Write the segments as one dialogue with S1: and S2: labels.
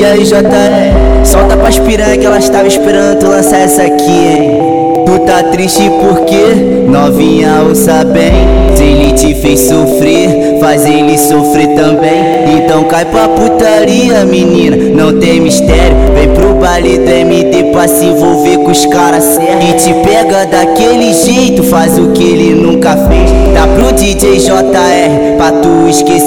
S1: E aí, JR, solta pras piranha que elas estavam esperando tu lançar essa aqui, hein? Tu tá triste porque novinha ouça bem. Se ele te fez sofrer, faz ele sofrer também. Então cai pra putaria, menina, não tem mistério. Vem pro baile do MD pra se envolver com os caras certos. E te pega daquele jeito, faz o que ele nunca fez. Dá pro DJ JR pra tu esquecer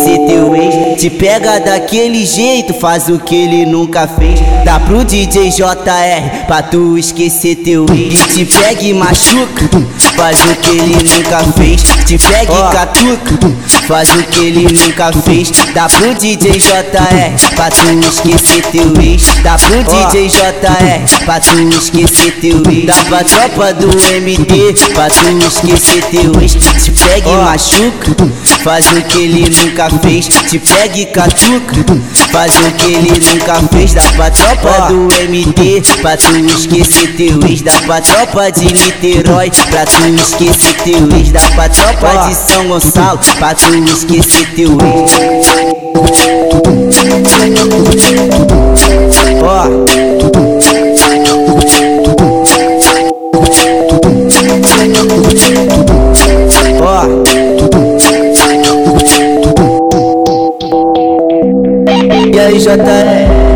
S1: Te pega daquele jeito, faz o que ele nunca fez. Dá pro DJ JR pra tu esquecer teu ex. E te pega e machuca, faz o que ele nunca fez. Te pega e catuca, faz o que ele nunca fez. Dá pro DJ JR pra tu esquecer teu ex. Dá pro DJ JR pra tu esquecer teu ex. Dá pra tropa do MD pra tu esquecer teu ex. Te pega e machuca, faz o que ele nunca fez. Te pega e catuca, faz o que ele nunca fez Dá pra tropa do MD pra tu esquecer teu ex Dá pra tropa de Niterói. Pra tu esquecer teu ex Dá pra tropa de São Gonçalo. Pra tu esquecer teu ex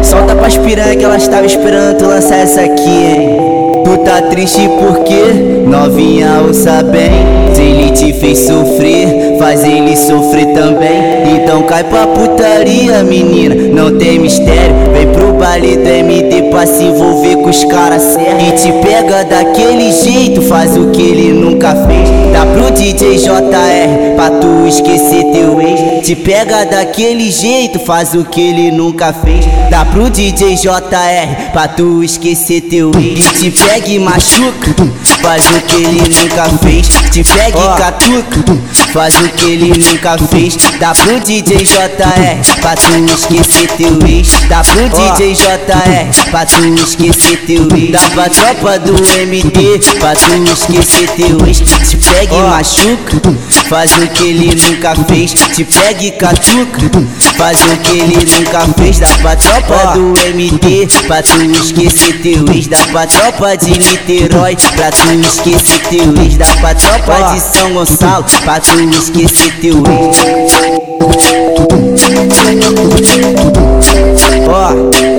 S1: Solta pras piranha que elas estavam esperando tu lançar essa aqui, hein? Tu tá triste porque novinha ouça bem. Se ele te fez sofrer, faz ele sofrer também. Então cai pra putaria, menina, não tem mistério. Vem pro baile do MD pra se envolver com os caras certos. E te pega daquele jeito, faz o que ele nunca fez. Dá pro DJ JR pra tu esquecer Te pega daquele jeito, faz o que ele nunca fez. Dá pro DJ JR pra tu esquecer teu ex. Te pega e machuca, faz o que ele nunca fez. Te pega e catuca, faz o que ele nunca fez. Dá pro DJ JR pra tu esquecer teu ex. Dá pro DJ JR pra tu esquecer teu ex. Dá pra tropa do MD pra tu esquecer teu ex. Te pega e machuca, faz o que ele nunca fez. Te pega pegue catuca faz o que ele nunca fez Dá pra tropa do MT Pra tu esquecer teu ex Dá pra tropa de Niterói. Pra tu esquecer teu ex Dá pra tropa de São Gonçalo. Pra tu esquecer teu ex Ó.